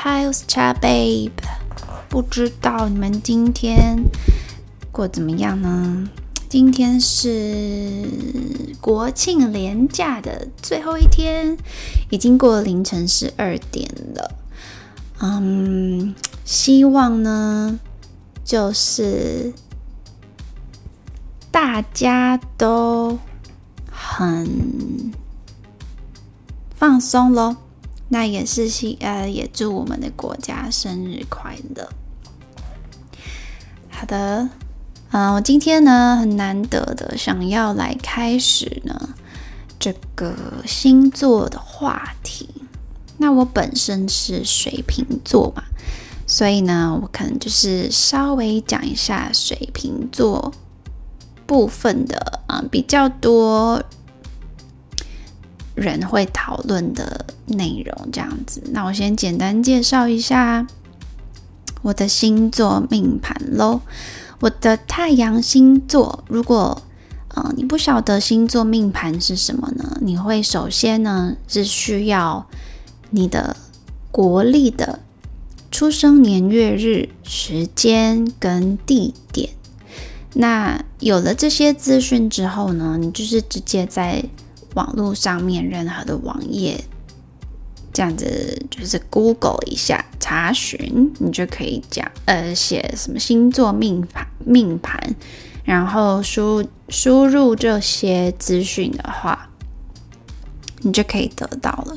Hi, it's Cha Babe。不知道你们今天过怎么样呢？今天是国庆连假的最后一天，已经过了凌晨十二点了。嗯，希望呢，就是大家都很放松喽。那也是希呃，也祝我们的国家生日快乐。好的，嗯，我今天呢很难得的想要来开始呢这个星座的话题。那我本身是水瓶座嘛，所以呢，我可能就是稍微讲一下水瓶座部分的啊，比较多。人会讨论的内容这样子，那我先简单介绍一下我的星座命盘喽。我的太阳星座，如果呃你不晓得星座命盘是什么呢？你会首先呢是需要你的国历的出生年月日时间跟地点。那有了这些资讯之后呢，你就是直接在网络上面任何的网页，这样子就是 Google 一下查询，你就可以讲呃写什么星座命盘命盘，然后输输入这些资讯的话，你就可以得到了。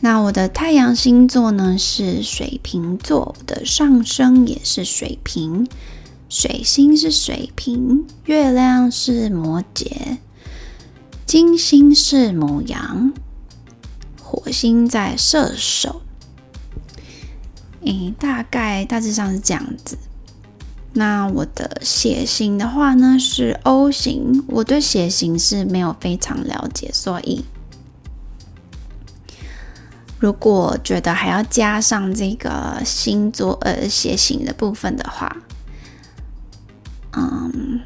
那我的太阳星座呢是水瓶座，我的上升也是水瓶，水星是水瓶，月亮是摩羯。金星是母羊，火星在射手。诶，大概大致上是这样子。那我的血型的话呢是 O 型，我对血型是没有非常了解，所以如果觉得还要加上这个星座呃血型的部分的话，嗯，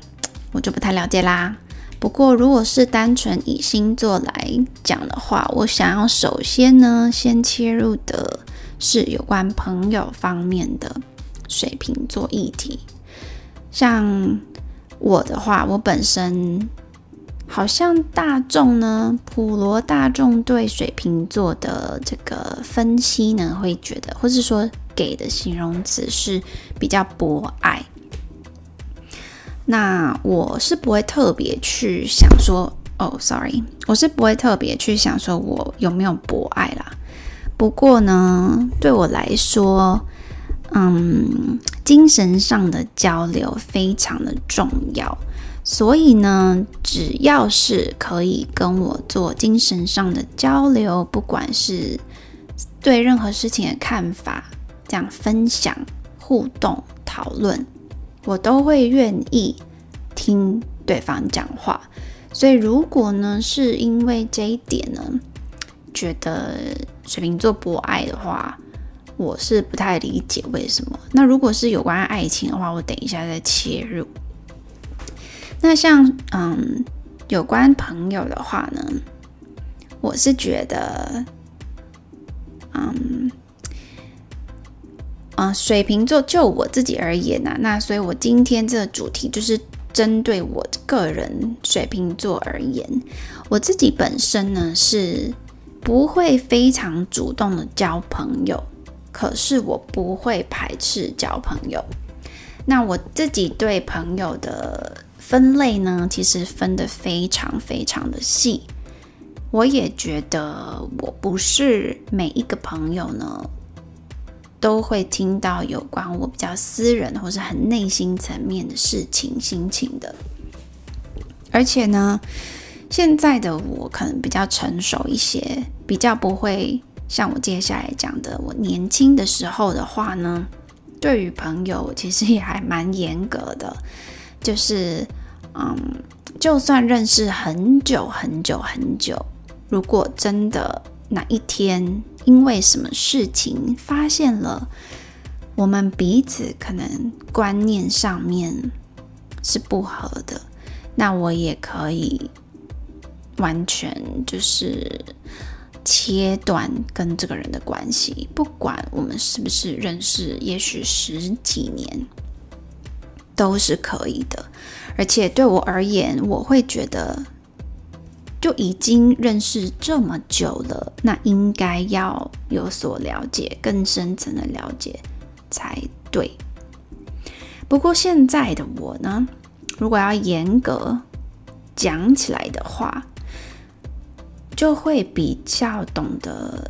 我就不太了解啦。不过，如果是单纯以星座来讲的话，我想要首先呢，先切入的是有关朋友方面的水瓶座议题。像我的话，我本身好像大众呢，普罗大众对水瓶座的这个分析呢，会觉得，或是说给的形容词是比较博爱。那我是不会特别去想说，哦，sorry，我是不会特别去想说我有没有博爱啦。不过呢，对我来说，嗯，精神上的交流非常的重要。所以呢，只要是可以跟我做精神上的交流，不管是对任何事情的看法，这样分享、互动、讨论。我都会愿意听对方讲话，所以如果呢是因为这一点呢，觉得水瓶座不爱的话，我是不太理解为什么。那如果是有关爱情的话，我等一下再切入。那像嗯，有关朋友的话呢，我是觉得，嗯。啊，水瓶座就我自己而言呐，那所以我今天这个主题就是针对我个人水瓶座而言，我自己本身呢是不会非常主动的交朋友，可是我不会排斥交朋友。那我自己对朋友的分类呢，其实分得非常非常的细，我也觉得我不是每一个朋友呢。都会听到有关我比较私人或是很内心层面的事情、心情的。而且呢，现在的我可能比较成熟一些，比较不会像我接下来讲的，我年轻的时候的话呢，对于朋友其实也还蛮严格的，就是嗯，就算认识很久很久很久，如果真的哪一天。因为什么事情发现了我们彼此可能观念上面是不合的，那我也可以完全就是切断跟这个人的关系，不管我们是不是认识，也许十几年都是可以的。而且对我而言，我会觉得就已经认识这么久了，那应该要有所了解，更深层的了解才对。不过现在的我呢，如果要严格讲起来的话，就会比较懂得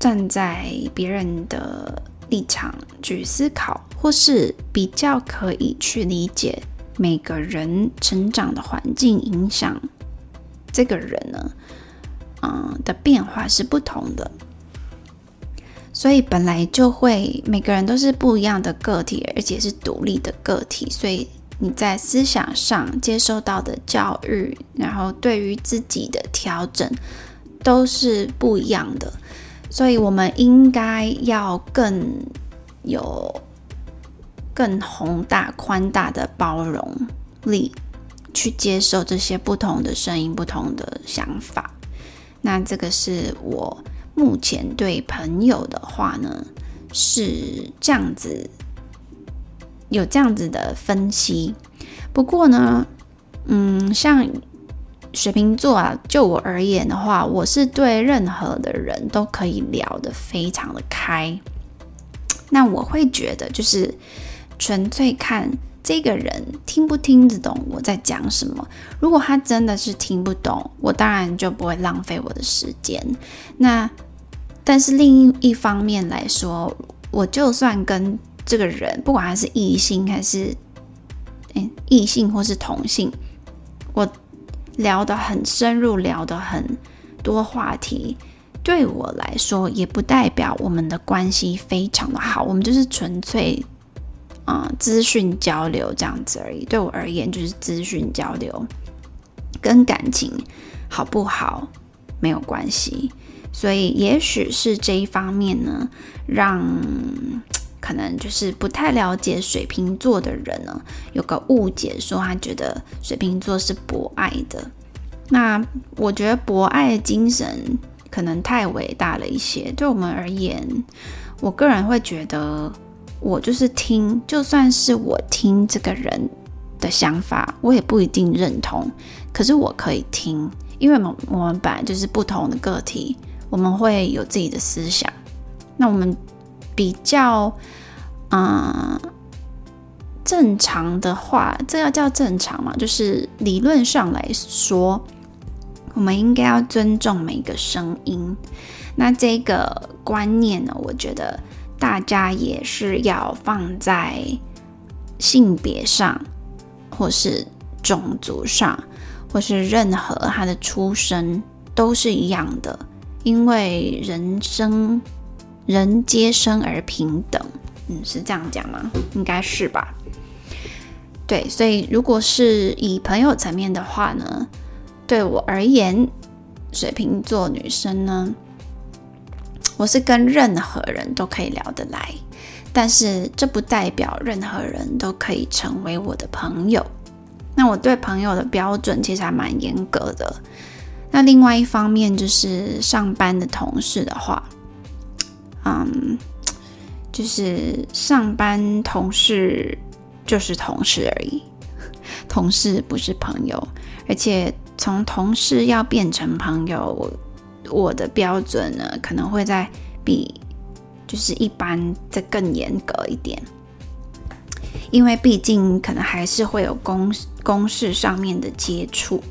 站在别人的立场去思考，或是比较可以去理解每个人成长的环境影响这个人呢，嗯的变化是不同的，所以本来就会每个人都是不一样的个体，而且是独立的个体，所以。你在思想上接受到的教育，然后对于自己的调整都是不一样的，所以我们应该要更有更宏大、宽大的包容力，去接受这些不同的声音、不同的想法。那这个是我目前对朋友的话呢，是这样子。有这样子的分析，不过呢，嗯，像水瓶座啊，就我而言的话，我是对任何的人都可以聊得非常的开。那我会觉得，就是纯粹看这个人听不听得懂我在讲什么。如果他真的是听不懂，我当然就不会浪费我的时间。那但是另一方面来说，我就算跟这个人，不管他是异性还是嗯异性或是同性，我聊得很深入，聊得很多话题，对我来说也不代表我们的关系非常的好，我们就是纯粹啊资讯交流这样子而已。对我而言，就是资讯交流，跟感情好不好没有关系。所以，也许是这一方面呢，让。可能就是不太了解水瓶座的人呢，有个误解，说他觉得水瓶座是博爱的。那我觉得博爱的精神可能太伟大了一些。对我们而言，我个人会觉得，我就是听，就算是我听这个人的想法，我也不一定认同。可是我可以听，因为我我们本来就是不同的个体，我们会有自己的思想。那我们。比较，嗯，正常的话，这要叫正常嘛？就是理论上来说，我们应该要尊重每一个声音。那这个观念呢，我觉得大家也是要放在性别上，或是种族上，或是任何他的出身都是一样的，因为人生。人皆生而平等，嗯，是这样讲吗？应该是吧。对，所以如果是以朋友层面的话呢，对我而言，水瓶座女生呢，我是跟任何人都可以聊得来，但是这不代表任何人都可以成为我的朋友。那我对朋友的标准其实还蛮严格的。那另外一方面就是上班的同事的话。嗯，就是上班同事就是同事而已，同事不是朋友。而且从同事要变成朋友，我的标准呢，可能会在比就是一般的更严格一点，因为毕竟可能还是会有公公事上面的接触。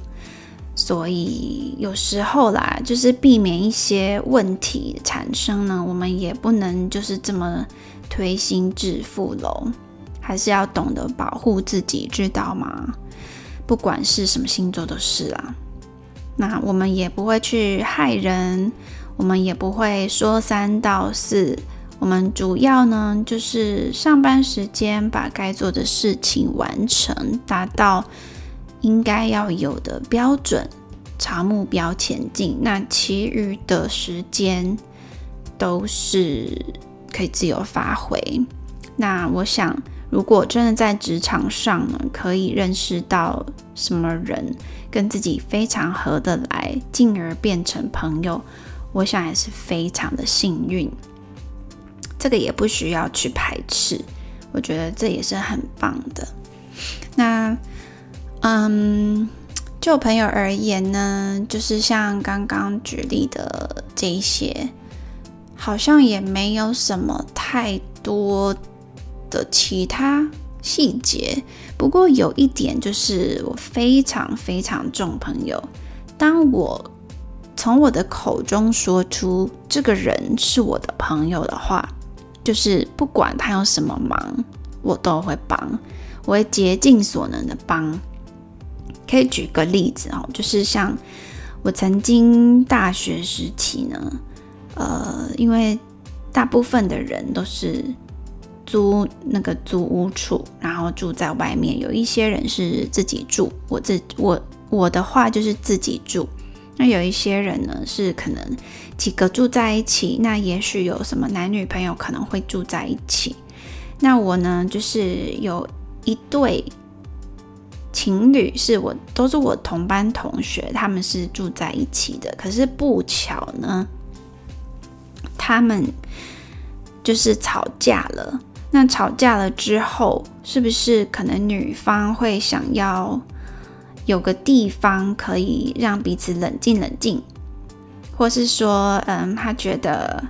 所以有时候啦，就是避免一些问题产生呢，我们也不能就是这么推心置腹喽，还是要懂得保护自己，知道吗？不管是什么星座都是啊。那我们也不会去害人，我们也不会说三道四，我们主要呢就是上班时间把该做的事情完成，达到。应该要有的标准，朝目标前进。那其余的时间都是可以自由发挥。那我想，如果真的在职场上呢，可以认识到什么人跟自己非常合得来，进而变成朋友，我想也是非常的幸运。这个也不需要去排斥，我觉得这也是很棒的。那，嗯，就朋友而言呢，就是像刚刚举例的这些，好像也没有什么太多的其他细节。不过有一点就是，我非常非常重朋友。当我从我的口中说出这个人是我的朋友的话，就是不管他有什么忙，我都会帮，我会竭尽所能的帮。可以举个例子哦，就是像我曾经大学时期呢，呃，因为大部分的人都是租那个租屋处，然后住在外面，有一些人是自己住，我自我我的话就是自己住。那有一些人呢，是可能几个住在一起，那也许有什么男女朋友可能会住在一起。那我呢，就是有一对情侣，是我都是我同班同学，他们是住在一起的。可是不巧呢，他们就是吵架了。那吵架了之后，是不是可能女方会想要？有个地方可以让彼此冷静冷静，或是说，嗯，他觉得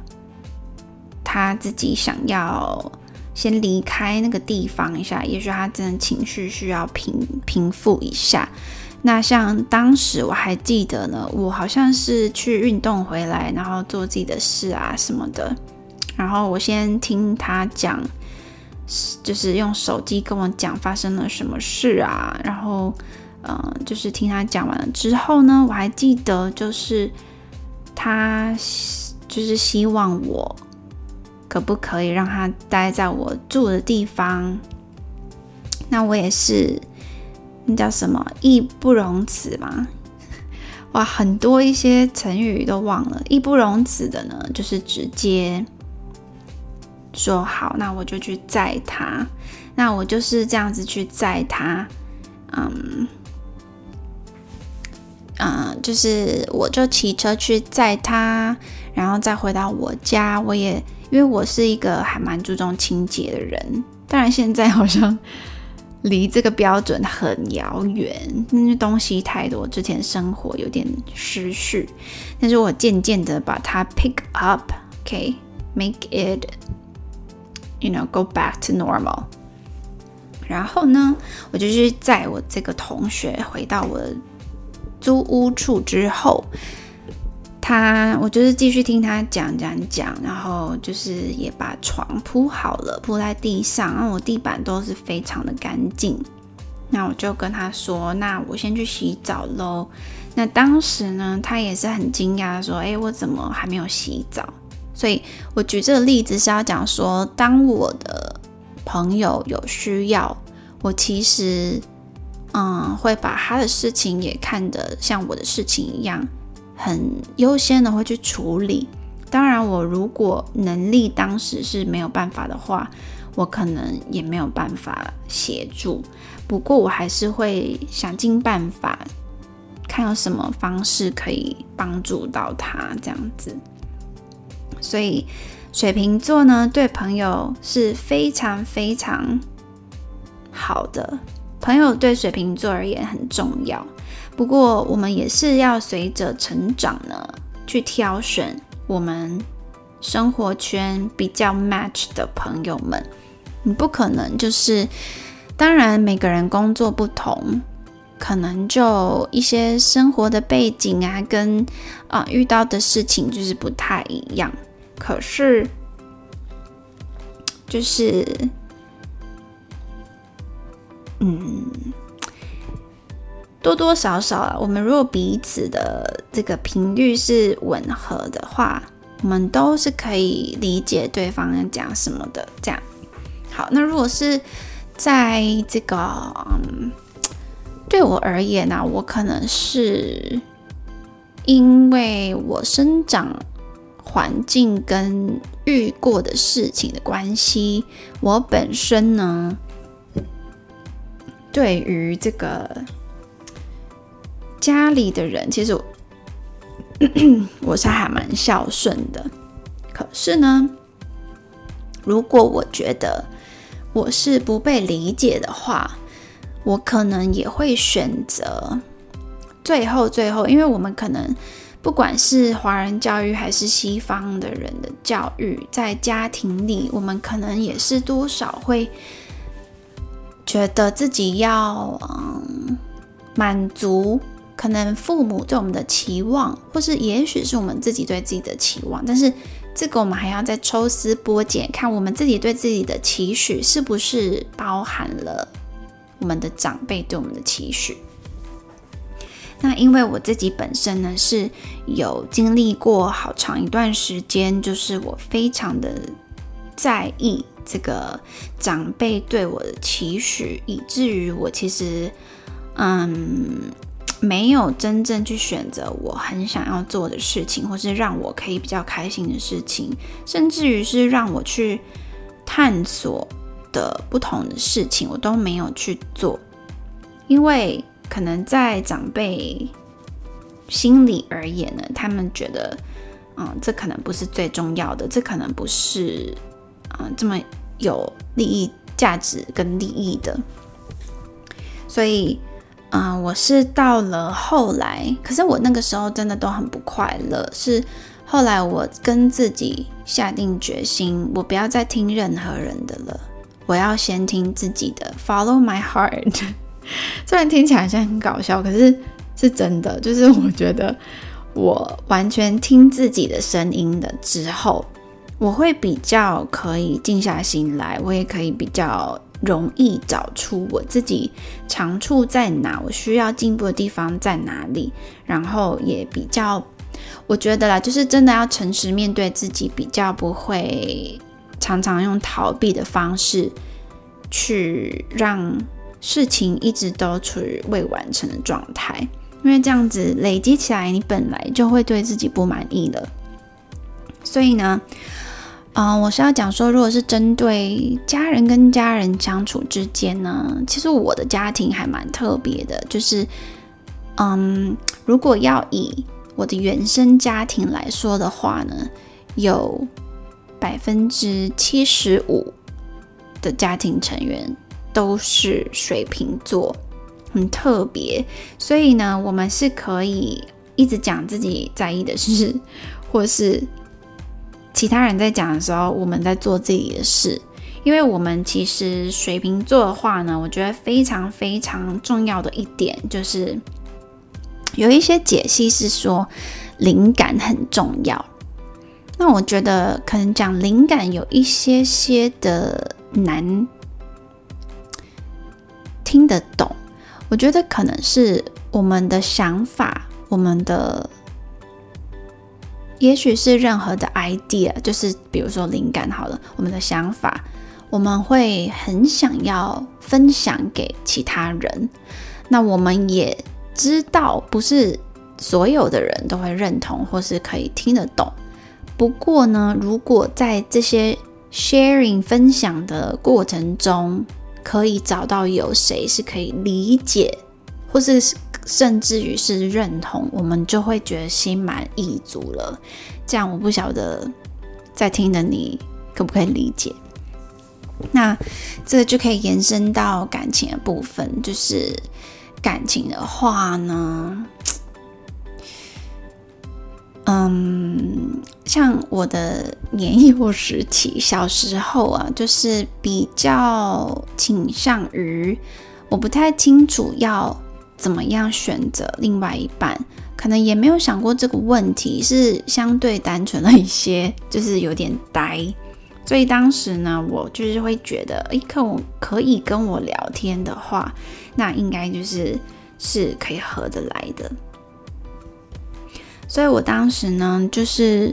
他自己想要先离开那个地方一下，也许他真的情绪需要平平复一下。那像当时我还记得呢，我好像是去运动回来，然后做自己的事啊什么的，然后我先听他讲，就是用手机跟我讲发生了什么事啊，然后。嗯，就是听他讲完了之后呢，我还记得，就是他就是希望我可不可以让他待在我住的地方。那我也是，那叫什么义不容辞嘛？哇，很多一些成语都忘了。义不容辞的呢，就是直接说好，那我就去载他。那我就是这样子去载他，嗯。嗯，就是我就骑车去载他，然后再回到我家。我也因为我是一个还蛮注重清洁的人，当然现在好像离这个标准很遥远，因为东西太多，之前生活有点失序。但是我渐渐的把它 pick up，OK，make it You know go back to normal。然后呢，我就去载我这个同学回到我。租屋处之后，他我就是继续听他讲讲讲，然后就是也把床铺好了，铺在地上，然后我地板都是非常的干净。那我就跟他说：“那我先去洗澡喽。”那当时呢，他也是很惊讶，说：“哎，我怎么还没有洗澡？”所以我举这个例子是要讲说，当我的朋友有需要，我其实。嗯，会把他的事情也看得像我的事情一样，很优先的会去处理。当然，我如果能力当时是没有办法的话，我可能也没有办法协助。不过，我还是会想尽办法，看有什么方式可以帮助到他这样子。所以，水瓶座呢，对朋友是非常非常好的。朋友对水瓶座而言很重要，不过我们也是要随着成长呢，去挑选我们生活圈比较 match 的朋友们。你不可能就是，当然每个人工作不同，可能就一些生活的背景啊，跟啊遇到的事情就是不太一样。可是，就是。嗯，多多少少啊，我们如果彼此的这个频率是吻合的话，我们都是可以理解对方在讲什么的。这样，好，那如果是在这个，嗯，对我而言呢，我可能是因为我生长环境跟遇过的事情的关系，我本身呢。对于这个家里的人，其实 我是还蛮孝顺的。可是呢，如果我觉得我是不被理解的话，我可能也会选择最后最后，因为我们可能不管是华人教育还是西方的人的教育，在家庭里，我们可能也是多少会觉得自己要嗯满足。可能父母对我们的期望，或是也许是我们自己对自己的期望，但是这个我们还要再抽丝剥茧，看我们自己对自己的期许是不是包含了我们的长辈对我们的期许。那因为我自己本身呢是有经历过好长一段时间，就是我非常的在意这个长辈对我的期许，以至于我其实嗯。没有真正去选择我很想要做的事情，或是让我可以比较开心的事情，甚至于是让我去探索的不同的事情，我都没有去做，因为可能在长辈心里而言呢，他们觉得，嗯，这可能不是最重要的，这可能不是，嗯，这么有利益价值跟利益的，所以。嗯，我是到了后来，可是我那个时候真的都很不快乐。是后来我跟自己下定决心，我不要再听任何人的了，我要先听自己的，Follow my heart。虽然听起来像很搞笑，可是是真的。就是我觉得我完全听自己的声音了之后，我会比较可以静下心来，我也可以比较。容易找出我自己长处在哪，我需要进步的地方在哪里，然后也比较，我觉得啦，就是真的要诚实面对自己，比较不会常常用逃避的方式去让事情一直都处于未完成的状态，因为这样子累积起来，你本来就会对自己不满意了，所以呢。嗯，我是要讲说，如果是针对家人跟家人相处之间呢，其实我的家庭还蛮特别的，就是，嗯，如果要以我的原生家庭来说的话呢，有百分之七十五的家庭成员都是水瓶座，很特别，所以呢，我们是可以一直讲自己在意的事，或是。其他人在讲的时候，我们在做自己的事，因为我们其实水瓶座的话呢，我觉得非常非常重要的一点就是，有一些解析是说灵感很重要。那我觉得可能讲灵感有一些些的难听得懂，我觉得可能是我们的想法，我们的。也许是任何的 idea，就是比如说灵感好了，我们的想法，我们会很想要分享给其他人。那我们也知道，不是所有的人都会认同或是可以听得懂。不过呢，如果在这些 sharing 分享的过程中，可以找到有谁是可以理解，或是。甚至于是认同，我们就会觉得心满意足了。这样我不晓得在听的你可不可以理解？那这个就可以延伸到感情的部分，就是感情的话呢，嗯，像我的年幼时期，小时候啊，就是比较倾向于，我不太清楚要。怎么样选择另外一半？可能也没有想过这个问题，是相对单纯了一些，就是有点呆。所以当时呢，我就是会觉得，哎，可我可以跟我聊天的话，那应该就是是可以合得来的。所以我当时呢，就是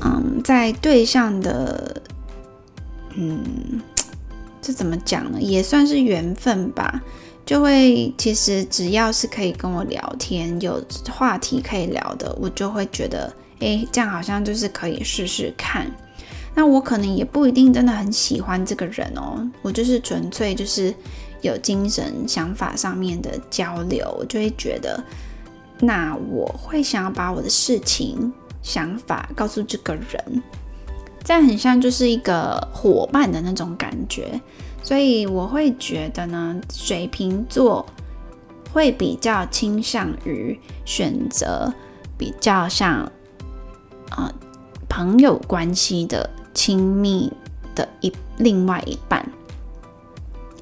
嗯，在对象的，嗯，这怎么讲呢？也算是缘分吧。就会其实只要是可以跟我聊天，有话题可以聊的，我就会觉得，哎，这样好像就是可以试试看。那我可能也不一定真的很喜欢这个人哦，我就是纯粹就是有精神想法上面的交流，我就会觉得，那我会想要把我的事情、想法告诉这个人，这样很像就是一个伙伴的那种感觉。所以我会觉得呢，水瓶座会比较倾向于选择比较像呃朋友关系的亲密的一另外一半，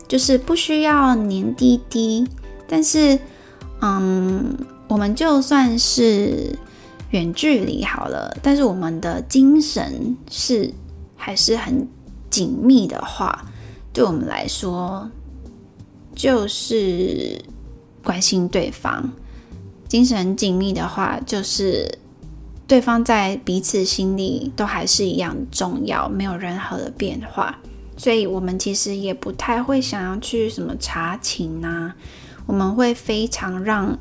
就是不需要黏滴滴，但是嗯，我们就算是远距离好了，但是我们的精神是还是很紧密的话。对我们来说，就是关心对方，精神紧密的话，就是对方在彼此心里都还是一样重要，没有任何的变化。所以，我们其实也不太会想要去什么查情啊，我们会非常让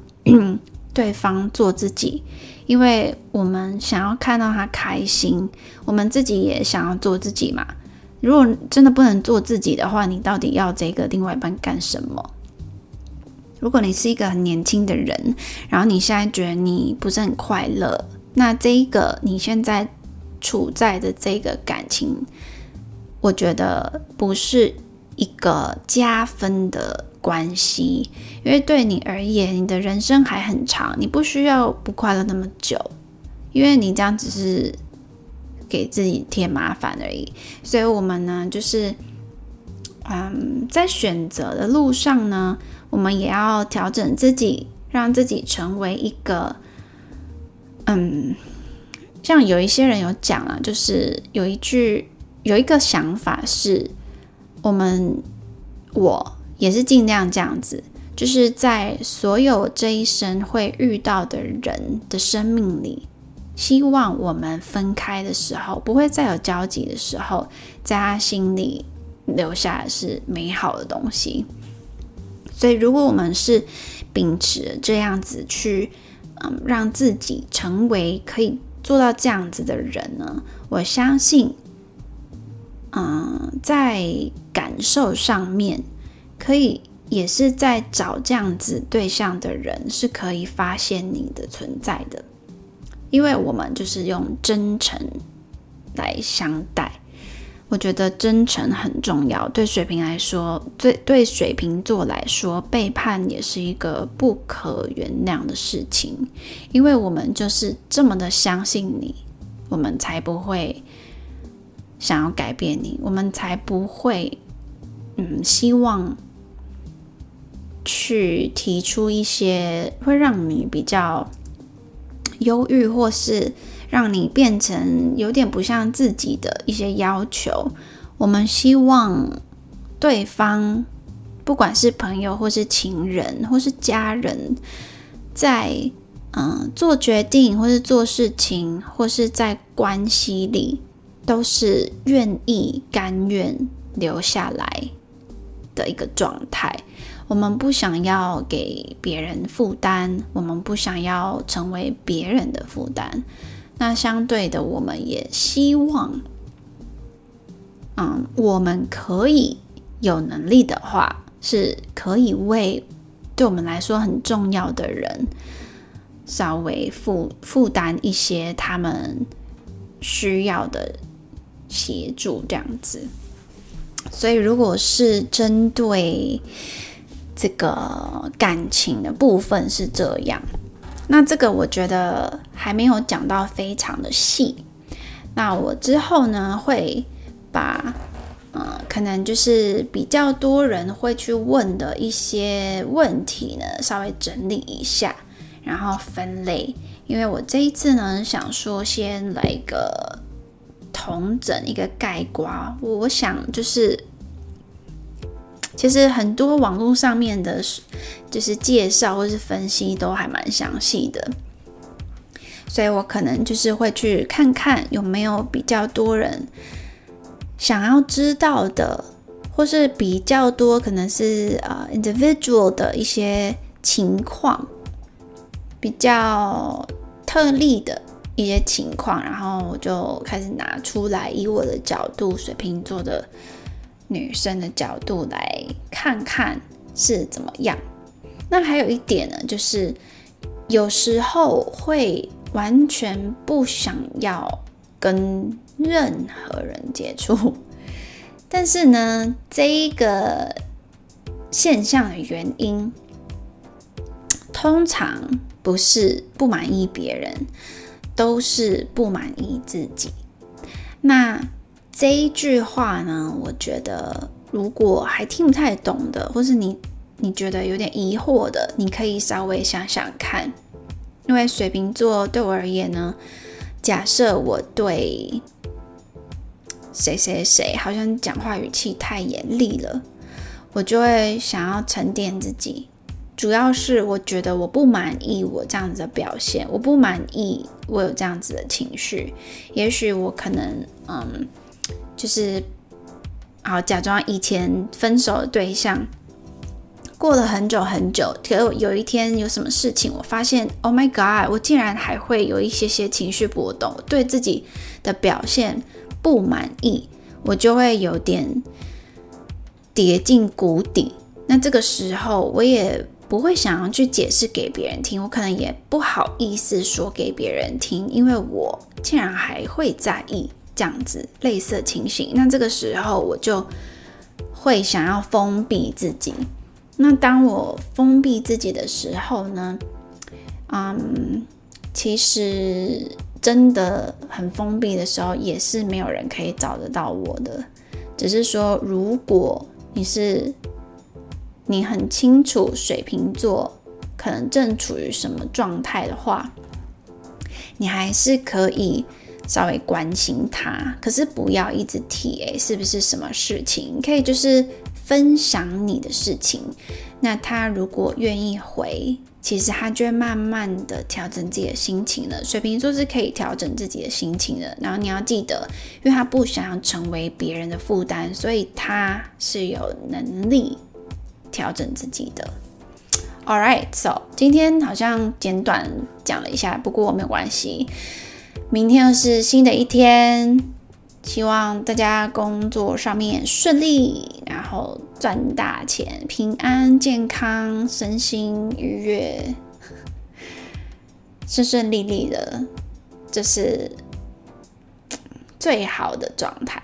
对方做自己，因为我们想要看到他开心，我们自己也想要做自己嘛。如果真的不能做自己的话，你到底要这个另外一半干什么？如果你是一个很年轻的人，然后你现在觉得你不是很快乐，那这一个你现在处在的这个感情，我觉得不是一个加分的关系，因为对你而言，你的人生还很长，你不需要不快乐那么久，因为你这样只是。给自己添麻烦而已，所以我们呢，就是，嗯，在选择的路上呢，我们也要调整自己，让自己成为一个，嗯，像有一些人有讲啊，就是有一句有一个想法是，我们我也是尽量这样子，就是在所有这一生会遇到的人的生命里。希望我们分开的时候，不会再有交集的时候，在他心里留下的是美好的东西。所以，如果我们是秉持这样子去，嗯，让自己成为可以做到这样子的人呢，我相信，嗯，在感受上面，可以也是在找这样子对象的人，是可以发现你的存在的。因为我们就是用真诚来相待，我觉得真诚很重要。对水瓶来说，对对水瓶座来说，背叛也是一个不可原谅的事情。因为我们就是这么的相信你，我们才不会想要改变你，我们才不会嗯希望去提出一些会让你比较。忧郁，或是让你变成有点不像自己的一些要求，我们希望对方，不管是朋友，或是情人，或是家人，在嗯做决定，或是做事情，或是在关系里，都是愿意、甘愿留下来的一个状态。我们不想要给别人负担，我们不想要成为别人的负担。那相对的，我们也希望，嗯，我们可以有能力的话，是可以为对我们来说很重要的人稍微负负担一些他们需要的协助，这样子。所以，如果是针对。这个感情的部分是这样，那这个我觉得还没有讲到非常的细。那我之后呢会把，呃，可能就是比较多人会去问的一些问题呢，稍微整理一下，然后分类。因为我这一次呢想说先来一个重整一个概括，我想就是。其实很多网络上面的，就是介绍或是分析都还蛮详细的，所以我可能就是会去看看有没有比较多人想要知道的，或是比较多可能是呃 individual 的一些情况，比较特例的一些情况，然后我就开始拿出来，以我的角度，水瓶座的。女生的角度来看看是怎么样。那还有一点呢，就是有时候会完全不想要跟任何人接触，但是呢，这一个现象的原因，通常不是不满意别人，都是不满意自己。那这一句话呢，我觉得如果还听不太懂的，或是你你觉得有点疑惑的，你可以稍微想想看。因为水瓶座对我而言呢，假设我对谁谁谁好像讲话语气太严厉了，我就会想要沉淀自己。主要是我觉得我不满意我这样子的表现，我不满意我有这样子的情绪。也许我可能嗯，就是好假装以前分手的对象。过了很久很久，可有一天有什么事情，我发现，Oh my God，我竟然还会有一些些情绪波动，对自己的表现不满意，我就会有点跌进谷底。那这个时候，我也不会想要去解释给别人听，我可能也不好意思说给别人听，因为我竟然还会在意这样子类似情形。那这个时候，我就会想要封闭自己。那当我封闭自己的时候呢？嗯，其实真的很封闭的时候，也是没有人可以找得到我的。只是说，如果你是你很清楚水瓶座可能正处于什么状态的话，你还是可以稍微关心他，可是不要一直提诶，是不是什么事情？可以就是。分享你的事情，那他如果愿意回，其实他就会慢慢的调整自己的心情了。水瓶座是可以调整自己的心情的。然后你要记得，因为他不想要成为别人的负担，所以他是有能力调整自己的。All right，so 今天好像简短讲了一下，不过没有关系，明天又是新的一天。希望大家工作上面顺利，然后赚大钱，平安健康，身心愉悦，顺顺利利的，这是最好的状态。